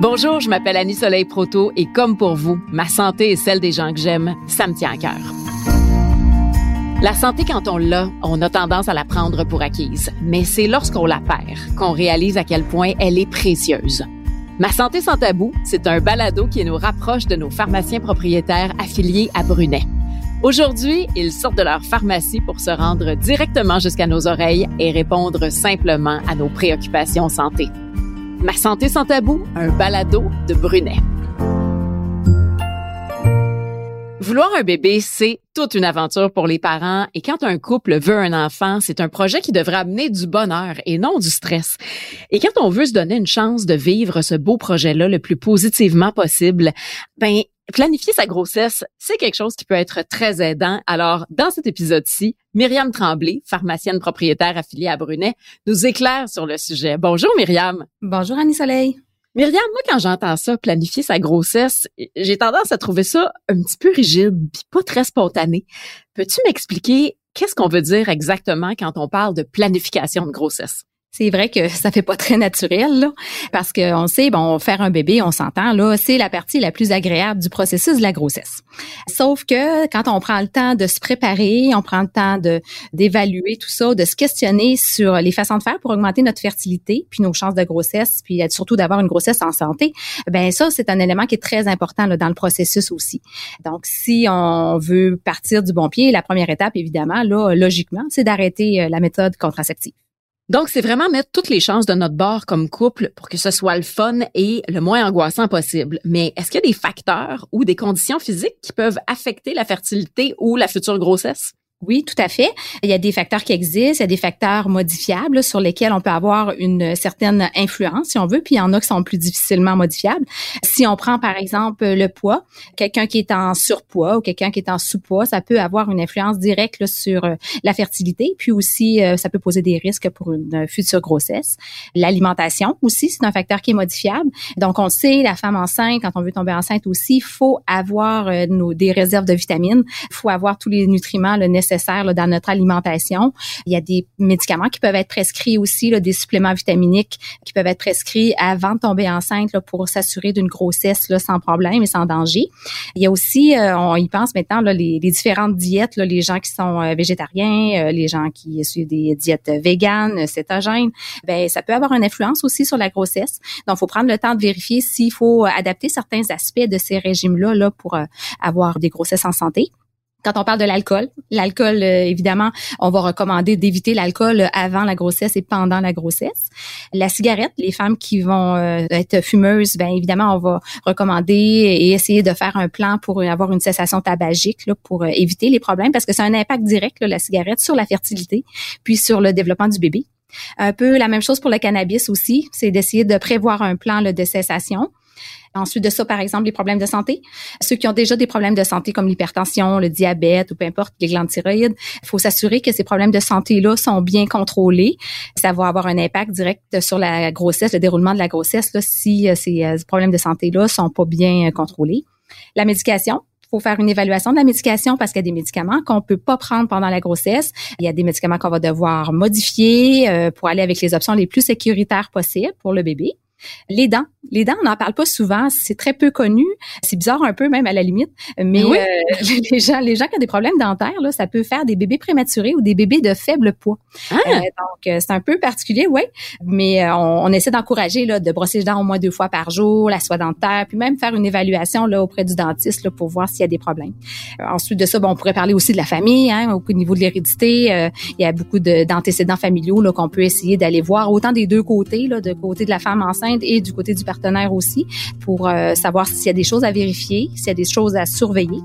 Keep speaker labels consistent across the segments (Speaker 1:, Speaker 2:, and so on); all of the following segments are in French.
Speaker 1: Bonjour, je m'appelle Annie Soleil Proto et comme pour vous, ma santé et celle des gens que j'aime, ça me tient à cœur. La santé, quand on l'a, on a tendance à la prendre pour acquise. Mais c'est lorsqu'on la perd qu'on réalise à quel point elle est précieuse. Ma santé sans tabou, c'est un balado qui nous rapproche de nos pharmaciens propriétaires affiliés à Brunet. Aujourd'hui, ils sortent de leur pharmacie pour se rendre directement jusqu'à nos oreilles et répondre simplement à nos préoccupations santé. Ma santé sans tabou, un balado de Brunet. Vouloir un bébé, c'est toute une aventure pour les parents et quand un couple veut un enfant, c'est un projet qui devrait amener du bonheur et non du stress. Et quand on veut se donner une chance de vivre ce beau projet-là le plus positivement possible, ben planifier sa grossesse, c'est quelque chose qui peut être très aidant. Alors, dans cet épisode-ci, Myriam Tremblay, pharmacienne propriétaire affiliée à Brunet, nous éclaire sur le sujet. Bonjour Myriam.
Speaker 2: Bonjour Annie Soleil.
Speaker 1: Myriam, moi, quand j'entends ça, planifier sa grossesse, j'ai tendance à trouver ça un petit peu rigide, puis pas très spontané. Peux-tu m'expliquer qu'est-ce qu'on veut dire exactement quand on parle de planification de grossesse?
Speaker 2: C'est vrai que ça fait pas très naturel, là, parce qu'on sait, bon, faire un bébé, on s'entend, là, c'est la partie la plus agréable du processus de la grossesse. Sauf que quand on prend le temps de se préparer, on prend le temps de d'évaluer tout ça, de se questionner sur les façons de faire pour augmenter notre fertilité, puis nos chances de grossesse, puis surtout d'avoir une grossesse en santé, ben ça, c'est un élément qui est très important là, dans le processus aussi. Donc, si on veut partir du bon pied, la première étape, évidemment, là, logiquement, c'est d'arrêter euh, la méthode contraceptive.
Speaker 1: Donc, c'est vraiment mettre toutes les chances de notre bord comme couple pour que ce soit le fun et le moins angoissant possible. Mais est-ce qu'il a des facteurs ou des conditions physiques qui peuvent affecter la fertilité ou la future grossesse?
Speaker 2: Oui, tout à fait. Il y a des facteurs qui existent, il y a des facteurs modifiables sur lesquels on peut avoir une certaine influence, si on veut, puis il y en a qui sont plus difficilement modifiables. Si on prend par exemple le poids, quelqu'un qui est en surpoids ou quelqu'un qui est en sous-poids, ça peut avoir une influence directe sur euh, la fertilité, puis aussi euh, ça peut poser des risques pour une future grossesse. L'alimentation aussi, c'est un facteur qui est modifiable. Donc on sait, la femme enceinte, quand on veut tomber enceinte aussi, faut avoir euh, nos, des réserves de vitamines, faut avoir tous les nutriments le nécessaires dans notre alimentation. Il y a des médicaments qui peuvent être prescrits aussi, des suppléments vitaminiques qui peuvent être prescrits avant de tomber enceinte pour s'assurer d'une grossesse sans problème et sans danger. Il y a aussi, euh, on y pense maintenant, les, différentes diètes, les gens qui sont euh, végétariens, euh, les gens qui suivent des diètes véganes, cétogènes, ben ça peut avoir une influence aussi sur la grossesse. Donc, il faut prendre le temps de vérifier s'il faut adapter certains aspects de ces régimes-là là, pour avoir des grossesses en santé. Quand on parle de l'alcool, l'alcool, euh, évidemment, on va recommander d'éviter l'alcool avant la grossesse et pendant la grossesse. La cigarette, les femmes qui vont euh, être fumeuses, bien évidemment, on va recommander et essayer de faire un plan pour avoir une cessation tabagique là, pour euh, éviter les problèmes parce que c'est un impact direct, la cigarette, sur la fertilité puis sur le développement du bébé. Un peu la même chose pour le cannabis aussi, c'est d'essayer de prévoir un plan de cessation. Ensuite de ça, par exemple, les problèmes de santé. Ceux qui ont déjà des problèmes de santé comme l'hypertension, le diabète ou peu importe, les glandes thyroïdes, il faut s'assurer que ces problèmes de santé-là sont bien contrôlés. Ça va avoir un impact direct sur la grossesse, le déroulement de la grossesse, là, si euh, ces euh, problèmes de santé-là sont pas bien euh, contrôlés. La médication, faut faire une évaluation de la médication parce qu'il y a des médicaments qu'on peut pas prendre pendant la grossesse. Il y a des médicaments qu'on va devoir modifier pour aller avec les options les plus sécuritaires possibles pour le bébé. Les dents. Les dents, on n'en parle pas souvent. C'est très peu connu. C'est bizarre un peu, même à la limite. Mais euh, les gens, les gens qui ont des problèmes dentaires, là, ça peut faire des bébés prématurés ou des bébés de faible poids. Ah! Euh, donc, euh, c'est un peu particulier, oui. Mais on, essaie d'encourager là, de brosser les dents au moins deux fois par jour, la soie dentaire, puis même faire une évaluation là auprès du dentiste là, pour voir s'il y a des problèmes. ensuite de ça, bon, on pourrait parler aussi de la famille, hein, au niveau de l'hérédité. il y a beaucoup d'antécédents familiaux là qu'on peut essayer d'aller voir, autant des deux côtés, là, de côté de la femme enceinte et du côté du partenaire aussi pour euh, savoir s'il y a des choses à vérifier, s'il y a des choses à surveiller.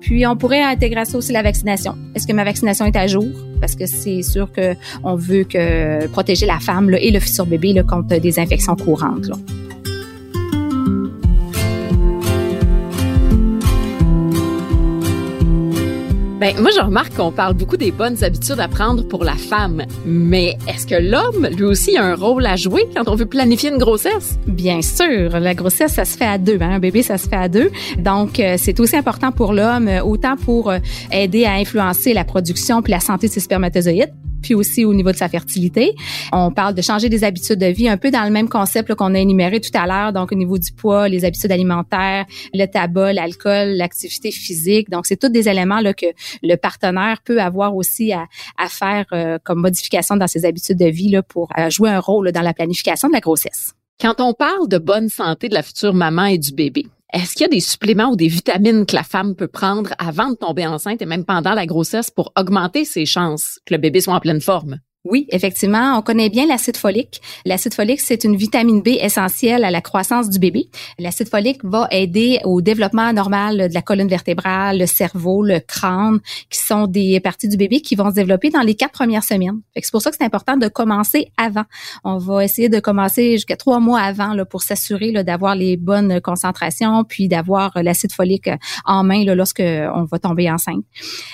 Speaker 2: Puis on pourrait intégrer ça aussi la vaccination. Est-ce que ma vaccination est à jour? Parce que c'est sûr que on veut que protéger la femme et le futur bébé contre des infections courantes.
Speaker 1: Ben, moi, je remarque qu'on parle beaucoup des bonnes habitudes à prendre pour la femme. Mais est-ce que l'homme, lui aussi, a un rôle à jouer quand on veut planifier une grossesse?
Speaker 2: Bien sûr. La grossesse, ça se fait à deux. Hein? Un bébé, ça se fait à deux. Donc, euh, c'est aussi important pour l'homme, autant pour euh, aider à influencer la production puis la santé de ses spermatozoïdes puis aussi au niveau de sa fertilité. On parle de changer des habitudes de vie, un peu dans le même concept qu'on a énuméré tout à l'heure, donc au niveau du poids, les habitudes alimentaires, le tabac, l'alcool, l'activité physique. Donc, c'est tous des éléments que le partenaire peut avoir aussi à, faire euh, comme modification dans ses habitudes de vie pour euh, jouer un rôle dans la planification de la grossesse.
Speaker 1: Quand on parle de bonne santé de la future maman et du bébé, est-ce qu'il y a des suppléments ou des vitamines que la femme peut prendre avant de tomber enceinte et même pendant la grossesse pour augmenter ses chances que le bébé soit en pleine forme?
Speaker 2: Oui, effectivement, on connaît bien l'acide folique. L'acide folique, c'est une vitamine B essentielle à la croissance du bébé. L'acide folique va aider au développement normal de la colonne vertébrale, le cerveau, le crâne, qui sont des parties du bébé qui vont se développer dans les quatre premières semaines. C'est pour ça que c'est important de commencer avant. On va essayer de commencer jusqu'à trois mois avant là, pour s'assurer d'avoir les bonnes concentrations, puis d'avoir l'acide folique en main là, lorsque on va tomber enceinte.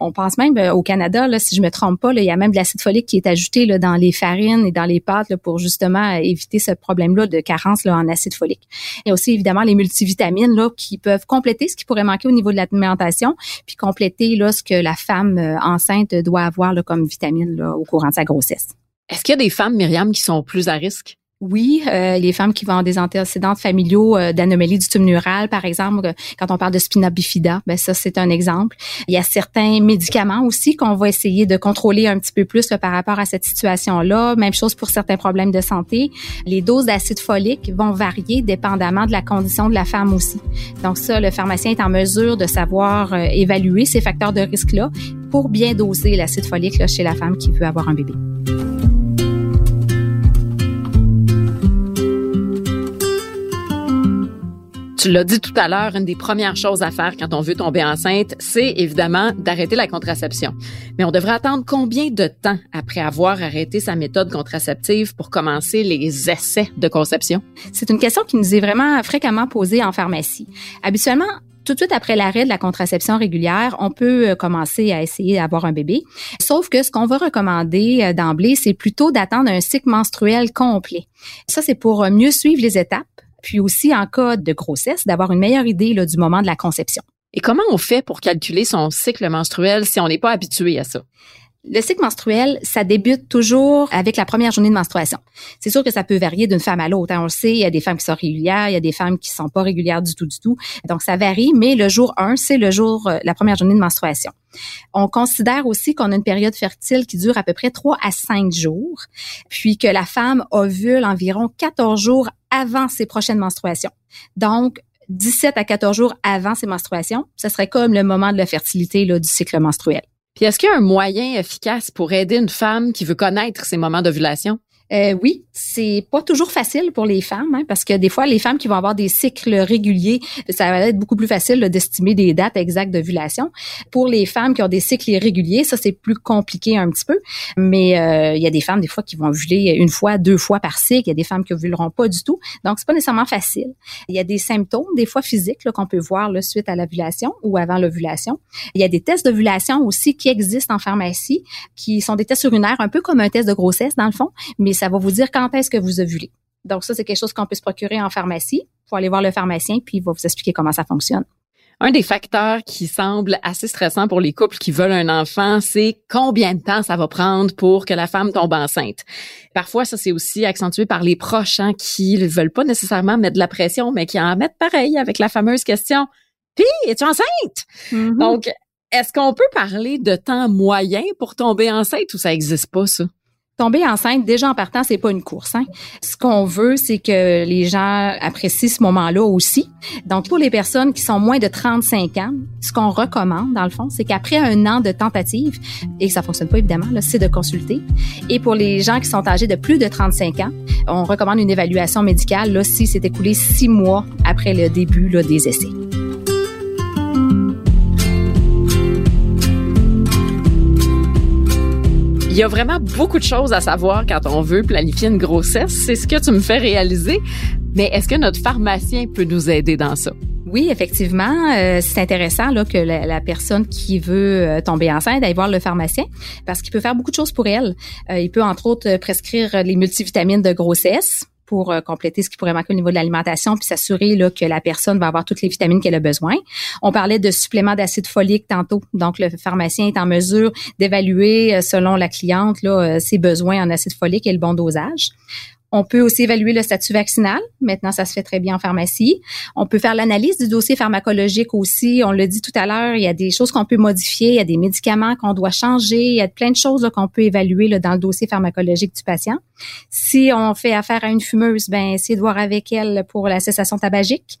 Speaker 2: On pense même euh, au Canada, là, si je me trompe pas, il y a même de l'acide folique qui est ajouté dans les farines et dans les pâtes pour justement éviter ce problème-là de carence en acide folique. Et aussi évidemment les multivitamines là, qui peuvent compléter ce qui pourrait manquer au niveau de l'alimentation, puis compléter là, ce que la femme euh, enceinte doit avoir comme vitamine au courant de sa grossesse.
Speaker 1: Est-ce qu'il y a des femmes, Myriam, qui sont plus à risque?
Speaker 2: Oui, euh, les femmes qui vont des antécédents familiaux euh, d'anomalies du tube neural, par exemple, euh, quand on parle de spina bifida, ben ça c'est un exemple. Il y a certains médicaments aussi qu'on va essayer de contrôler un petit peu plus par rapport à cette situation-là. Même chose pour certains problèmes de santé. Les doses d'acide folique vont varier dépendamment de la condition de la femme aussi. Donc ça, le pharmacien est en mesure de savoir évaluer ces facteurs de risque-là pour bien doser l'acide folique là, chez la femme qui veut avoir un bébé.
Speaker 1: Tu l'as dit tout à l'heure, une des premières choses à faire quand on veut tomber enceinte, c'est évidemment d'arrêter la contraception. Mais on devrait attendre combien de temps après avoir arrêté sa méthode contraceptive pour commencer les essais de conception?
Speaker 2: C'est une question qui nous est vraiment fréquemment posée en pharmacie. Habituellement, tout de suite après l'arrêt de la contraception régulière, on peut euh, commencer à essayer d'avoir un bébé. Sauf que ce qu'on va recommander euh, d'emblée, c'est plutôt d'attendre un cycle menstruel complet. Ça, c'est pour mieux suivre les étapes puis aussi en cas de grossesse, d'avoir une meilleure idée là, du moment de la conception.
Speaker 1: Et comment on fait pour calculer son cycle menstruel si on n'est pas habitué à ça?
Speaker 2: Le cycle menstruel, ça débute toujours avec la première journée de menstruation. C'est sûr que ça peut varier d'une femme à l'autre. Hein. On le sait, il y a des femmes qui sont régulières, il y a des femmes qui sont pas régulières du tout, du tout. Donc, ça varie, mais le jour 1, c'est le jour, euh, la première journée de menstruation. On considère aussi qu'on a une période fertile qui dure à peu près 3 à 5 jours, puis que la femme ovule environ 14 jours avant ses prochaines menstruations. Donc, 17 à 14 jours avant ses menstruations, ce serait comme le moment de la fertilité là, du cycle menstruel.
Speaker 1: Puis est-ce qu'il y a un moyen efficace pour aider une femme qui veut connaître ses moments d'ovulation?
Speaker 2: Euh, oui, c'est pas toujours facile pour les femmes, hein, parce que des fois, les femmes qui vont avoir des cycles réguliers, ça va être beaucoup plus facile d'estimer des dates exactes d'ovulation. Pour les femmes qui ont des cycles irréguliers, ça c'est plus compliqué un petit peu. Mais euh, il y a des femmes des fois qui vont ovuler une fois, deux fois par cycle. Il y a des femmes qui ovuleront pas du tout, donc c'est pas nécessairement facile. Il y a des symptômes, des fois physiques, qu'on peut voir là, suite à l'ovulation ou avant l'ovulation. Il y a des tests d'ovulation aussi qui existent en pharmacie, qui sont des tests urinaires, un peu comme un test de grossesse dans le fond, mais ça va vous dire quand est-ce que vous ovulez. Donc ça, c'est quelque chose qu'on peut se procurer en pharmacie. Il faut aller voir le pharmacien, puis il va vous expliquer comment ça fonctionne.
Speaker 1: Un des facteurs qui semble assez stressant pour les couples qui veulent un enfant, c'est combien de temps ça va prendre pour que la femme tombe enceinte. Parfois, ça c'est aussi accentué par les proches hein, qui ne veulent pas nécessairement mettre de la pression, mais qui en mettent pareil avec la fameuse question Puis, es-tu enceinte? Mm-hmm. Donc, est-ce qu'on peut parler de temps moyen pour tomber enceinte ou ça n'existe pas, ça?
Speaker 2: Tomber enceinte, déjà en partant, c'est pas une course. Hein. Ce qu'on veut, c'est que les gens apprécient ce moment-là aussi. Donc, pour les personnes qui sont moins de 35 ans, ce qu'on recommande, dans le fond, c'est qu'après un an de tentative, et ça fonctionne pas évidemment, c'est de consulter. Et pour les gens qui sont âgés de plus de 35 ans, on recommande une évaluation médicale là, si c'est écoulé six mois après le début des essais.
Speaker 1: Il y a vraiment beaucoup de choses à savoir quand on veut planifier une grossesse. C'est ce que tu me fais réaliser. Mais est-ce que notre pharmacien peut nous aider dans ça?
Speaker 2: Oui, effectivement, euh, c'est intéressant là, que la, personne qui veut euh, tomber enceinte aille voir le pharmacien parce qu'il peut faire beaucoup de choses pour elle. Euh, il peut entre autres prescrire les multivitamines de grossesse pour compléter ce qui pourrait manquer au niveau de l'alimentation, puis s'assurer que la personne va avoir toutes les vitamines qu'elle a besoin. On parlait de suppléments d'acide folique tantôt. Donc, le pharmacien est en mesure d'évaluer, selon la cliente, là, ses besoins en acide folique et le bon dosage. On peut aussi évaluer le statut vaccinal. Maintenant, ça se fait très bien en pharmacie. On peut faire l'analyse du dossier pharmacologique aussi. On l'a dit tout à l'heure, il y a des choses qu'on peut modifier, il y a des médicaments qu'on doit changer, il y a plein de choses qu'on peut évaluer là, dans le dossier pharmacologique du patient. Si on fait affaire à une fumeuse, ben essayer de voir avec elle pour la cessation tabagique.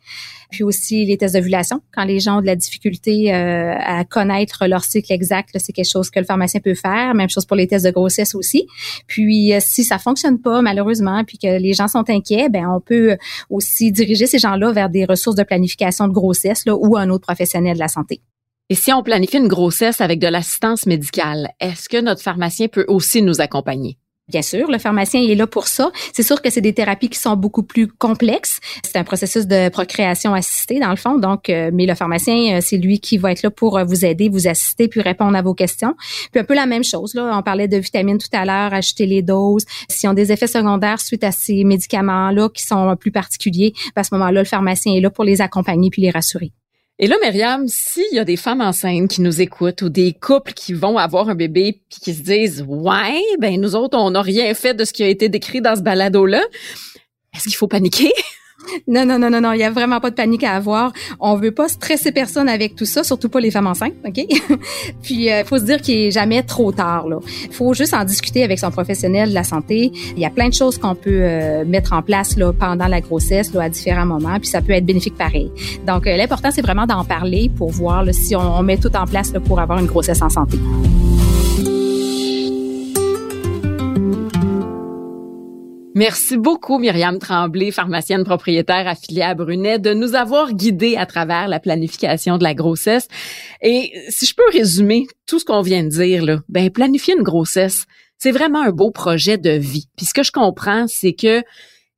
Speaker 2: Puis aussi les tests d'ovulation. Quand les gens ont de la difficulté euh, à connaître leur cycle exact, c'est quelque chose que le pharmacien peut faire. Même chose pour les tests de grossesse aussi. Puis euh, si ça fonctionne pas, malheureusement, puis que les gens sont inquiets, ben on peut aussi diriger ces gens-là vers des ressources de planification de grossesse là, ou un autre professionnel de la santé.
Speaker 1: Et si on planifie une grossesse avec de l'assistance médicale, est-ce que notre pharmacien peut aussi nous accompagner?
Speaker 2: Bien sûr, le pharmacien est là pour ça. C'est sûr que c'est des thérapies qui sont beaucoup plus complexes. C'est un processus de procréation assistée dans le fond. Donc, euh, mais le pharmacien, euh, c'est lui qui va être là pour euh, vous aider, vous assister, puis répondre à vos questions. Puis un peu la même chose. Là, on parlait de vitamines tout à l'heure, ajouter les doses. S'ils ont des effets secondaires suite à ces médicaments-là qui sont plus particuliers, ben, à ce moment-là, le pharmacien est là pour les accompagner puis les rassurer.
Speaker 1: Et là, Myriam, s'il y a des femmes enceintes qui nous écoutent ou des couples qui vont avoir un bébé puis qui se disent ouais, ben nous autres, on n'a rien fait de ce qui a été décrit dans ce balado-là, est-ce qu'il faut paniquer?
Speaker 2: Non, non, non, non, non, il y a vraiment pas de panique à avoir. On veut pas stresser personne avec tout ça, surtout pas les femmes enceintes, ok? Puis il euh, faut se dire qu'il est jamais trop tard là. Faut juste en discuter avec son professionnel de la santé. Il y a plein de choses qu'on peut euh, mettre en place là pendant la grossesse là à différents moments, puis ça peut être bénéfique pareil. Donc euh, l'important c'est vraiment d'en parler pour voir si on, met tout en place là, pour avoir une grossesse en santé.
Speaker 1: Merci beaucoup, Myriam Tremblay, pharmacienne propriétaire affiliée à Brunet, de nous avoir guidés à travers la planification de la grossesse. Et si je peux résumer tout ce qu'on vient de dire, là, ben, planifier une grossesse, c'est vraiment un beau projet de vie. Puis ce que je comprends, c'est que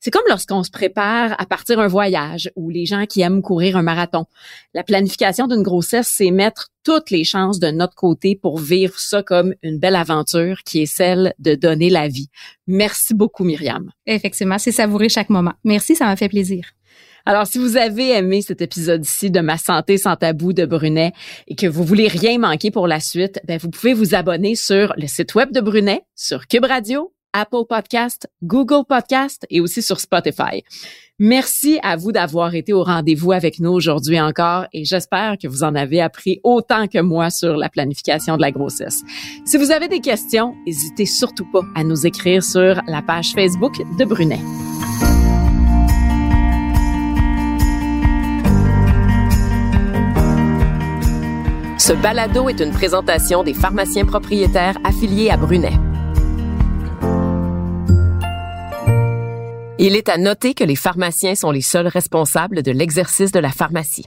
Speaker 1: c'est comme lorsqu'on se prépare à partir un voyage ou les gens qui aiment courir un marathon. La planification d'une grossesse, c'est mettre toutes les chances de notre côté pour vivre ça comme une belle aventure qui est celle de donner la vie. Merci beaucoup, Myriam.
Speaker 2: Effectivement, c'est savourer chaque moment. Merci, ça m'a fait plaisir.
Speaker 1: Alors, si vous avez aimé cet épisode-ci de Ma santé sans tabou de Brunet et que vous voulez rien manquer pour la suite, ben vous pouvez vous abonner sur le site web de Brunet, sur Cube Radio Apple Podcast, Google Podcast et aussi sur Spotify. Merci à vous d'avoir été au rendez-vous avec nous aujourd'hui encore et j'espère que vous en avez appris autant que moi sur la planification de la grossesse. Si vous avez des questions, n'hésitez surtout pas à nous écrire sur la page Facebook de Brunet.
Speaker 3: Ce balado est une présentation des pharmaciens propriétaires affiliés à Brunet. Il est à noter que les pharmaciens sont les seuls responsables de l'exercice de la pharmacie.